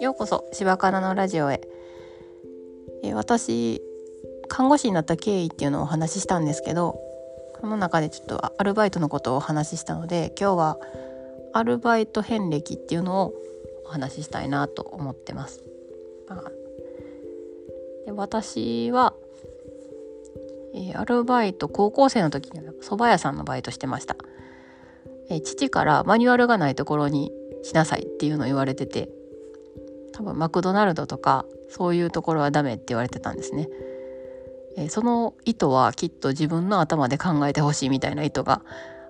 ようこそ柴かなのラジオへ、えー、私看護師になった経緯っていうのをお話ししたんですけどその中でちょっとアルバイトのことをお話ししたので今日はアルバイト遍歴っていうのをお話ししたいなと思ってます。まあ、で私は、えー、アルバイト高校生の時に蕎麦屋さんのバイトしてました。え、父からマニュアルがないところにしなさいっていうのを言われてて多分マクドナルドとかそういうところはダメって言われてたんですね。え、その意図はきっと自分の頭で考えてほしいみたいな意図が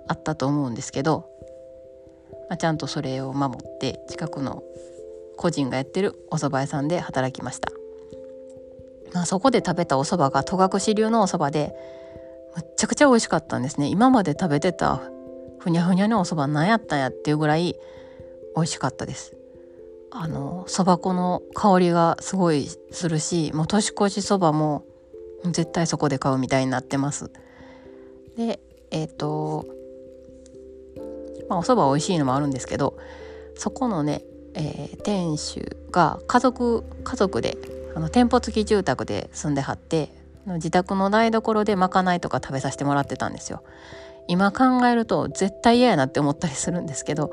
あったと思うんですけど、まあ、ちゃんとそれを守って近くの個人がやってるお蕎麦屋さんで働きました。まあ、そこで食べたお蕎麦が戸隠流のお蕎麦でむっちゃくちゃ美味しかったんですね今まで食べてたふにゃふにゃのお蕎麦何やったんやっていうぐらい美味しかったです。あのそば粉の香りがすごいするしもう年越しそばも絶対そこで買うみたいになってます。でえっ、ー、とまあお蕎麦美味しいのもあるんですけどそこのね、えー、店主が家族家族であの店舗付き住宅で住んではって自宅の台所でまかないとか食べさせてもらってたんですよ。今考えると絶対嫌やなって思ったりするんですけど、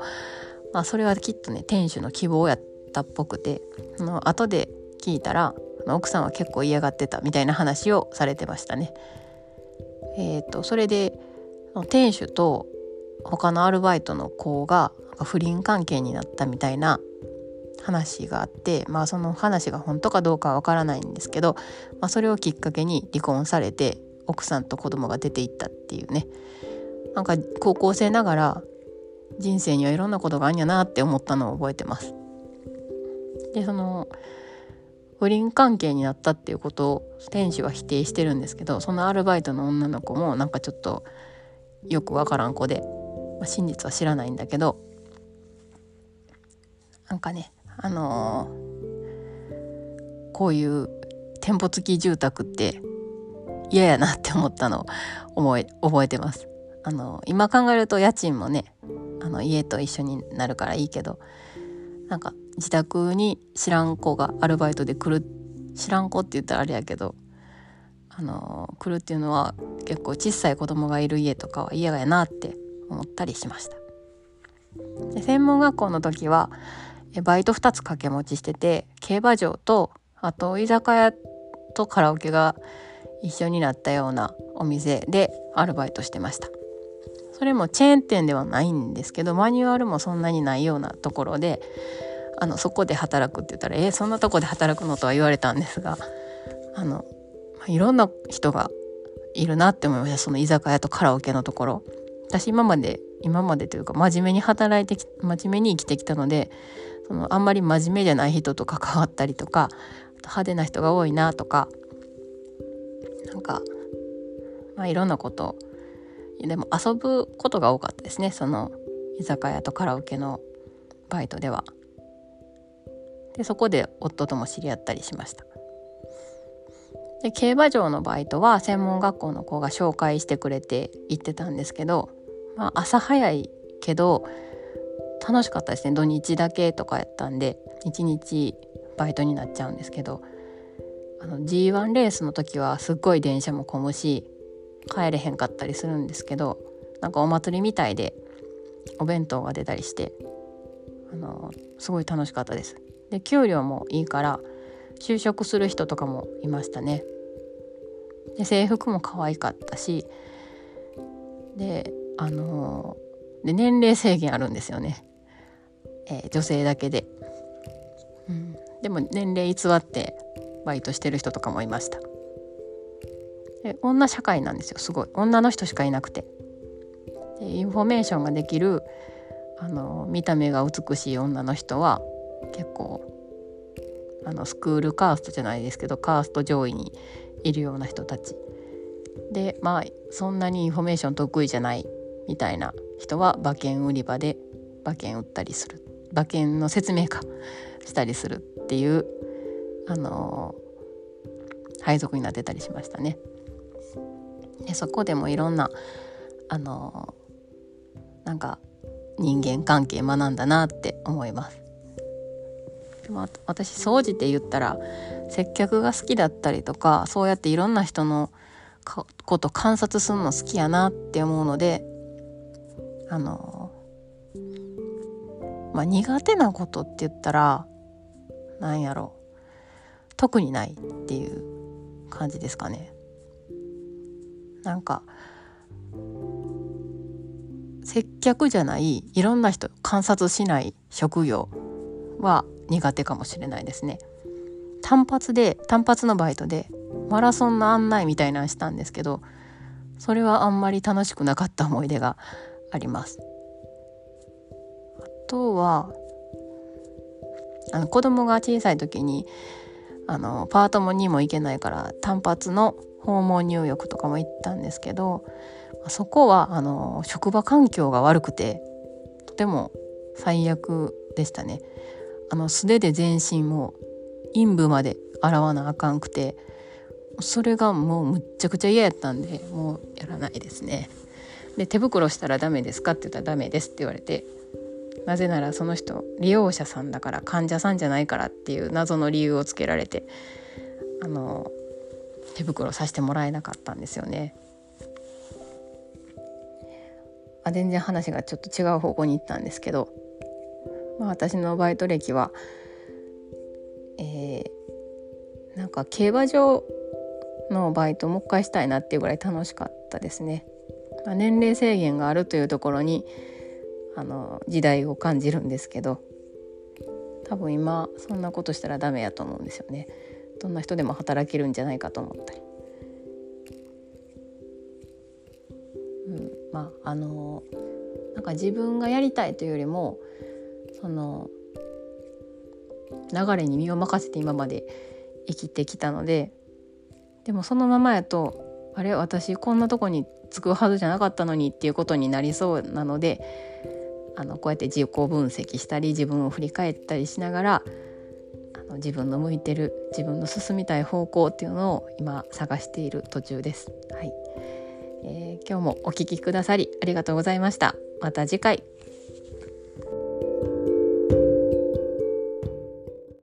まあ、それはきっとね店主の希望やったっぽくてあの後で聞いたら奥さんは結構嫌がってたみたいな話をされてましたね。えーと、それで店主と他のアルバイトの子が不倫関係になったみたいな話があってまあその話が本当かどうかはわからないんですけど、まあ、それをきっかけに離婚されて奥さんと子供が出ていったっていうねなんか高校生ながら人生にはいろんなことがあんやなって思ったのを覚えてます。でその不倫関係になったっていうことを店主は否定してるんですけどそのアルバイトの女の子もなんかちょっとよくわからん子で、まあ、真実は知らないんだけどなんかねあのー、こういう店舗付き住宅って嫌やなって思ったのを思い覚えてます。あの今考えると家賃もねあの家と一緒になるからいいけどなんか自宅に知らん子がアルバイトで来る知らん子って言ったらあれやけどあの来るっていうのは結構小さい子供がいる家とかは嫌やなって思ったりしました。で専門学校の時はバイト2つ掛け持ちしてて競馬場とあと居酒屋とカラオケが一緒になったようなお店でアルバイトしてました。それもチェーン店ではないんですけどマニュアルもそんなにないようなところであのそこで働くって言ったら「えー、そんなとこで働くの?」とは言われたんですがあのまいろんな人がいるなって思いましたその居酒屋とカラオケのところ。私今まで今までというか真面目に働いてき真面目に生きてきたのでそのあんまり真面目じゃない人と関わったりとか派手な人が多いなとかなんか、まあ、いろんなことでも遊ぶことが多かったですね。その居酒屋とカラオケのバイトでは。でそこで夫とも知り合ったりしました。で競馬場のバイトは専門学校の子が紹介してくれて行ってたんですけど、まあ、朝早いけど楽しかったですね。土日だけとかやったんで1日バイトになっちゃうんですけどあの G1 レースの時はすっごい電車も混むし帰れへんかったりするんですけどなんかお祭りみたいでお弁当が出たりしてあのすごい楽しかったです。で給料もいいから就職する人とかもいましたね。で制服も可愛かったしであので年齢制限あるんですよね、えー、女性だけで、うん、でも年齢偽ってバイトしてる人とかもいましたで女社会なんですよすごい。女の人しかいなくて。でインフォメーションができるあの見た目が美しい女の人は結構あのスクールカーストじゃないですけどカースト上位にいるような人たち。でまあそんなにインフォメーション得意じゃないみたいな人は馬券売り場で馬券売ったりする。馬券の説明か したりするっていうあの配属になってたりしましたね。でそこでもいろんなあのなんか人間関係学んだなって思います。私掃除って言ったら接客が好きだったりとかそうやっていろんな人のこと観察するの好きやなって思うのであのまあ苦手なことって言ったらなんやろ特にないっていう感じですかね。なんか接客じゃないいろんな人観察しない職業は苦手かもしれないですね。単発で単発のバイトでマラソンの案内みたいなのしたんですけどそれはあんまり楽しくなかった思い出があります。あとはあの子供が小さい時にあのパートもにも行けないから単発の訪問入浴とかも行ったんですけどそこはあの職場環境が悪くてとても最悪でしたね。あの素手で全身も陰部まで洗わなあかんくてそれがもうむっちゃくちゃ嫌やったんでもうやらないですね。で手袋したらダメですかって言ったらダメですって言われてなぜならその人利用者さんだから患者さんじゃないからっていう謎の理由をつけられてあの手袋させてもらえなかったんですよね。あ全然話がちょっと違う方向に行ったんですけど、まあ、私のバイト歴は、えー、なんか競馬場のバイトもう一回したいなっていうぐらい楽しかったですね。まあ、年齢制限があるというところにあの時代を感じるんですけど多分今そんなことしたらダメやと思うんですよね。どんな人でも働けるんじゃないかと思ったり。うん、まああのなんか自分がやりたいというよりもその流れに身を任せて今まで生きてきたのででもそのままやとあれ私こんなとこに着くはずじゃなかったのにっていうことになりそうなのであのこうやって自己分析したり自分を振り返ったりしながら自分の向いてる自分の進みたい方向っていうのを今探している途中です。はいえー、今日もお聴きくださりありがとうございました。また次回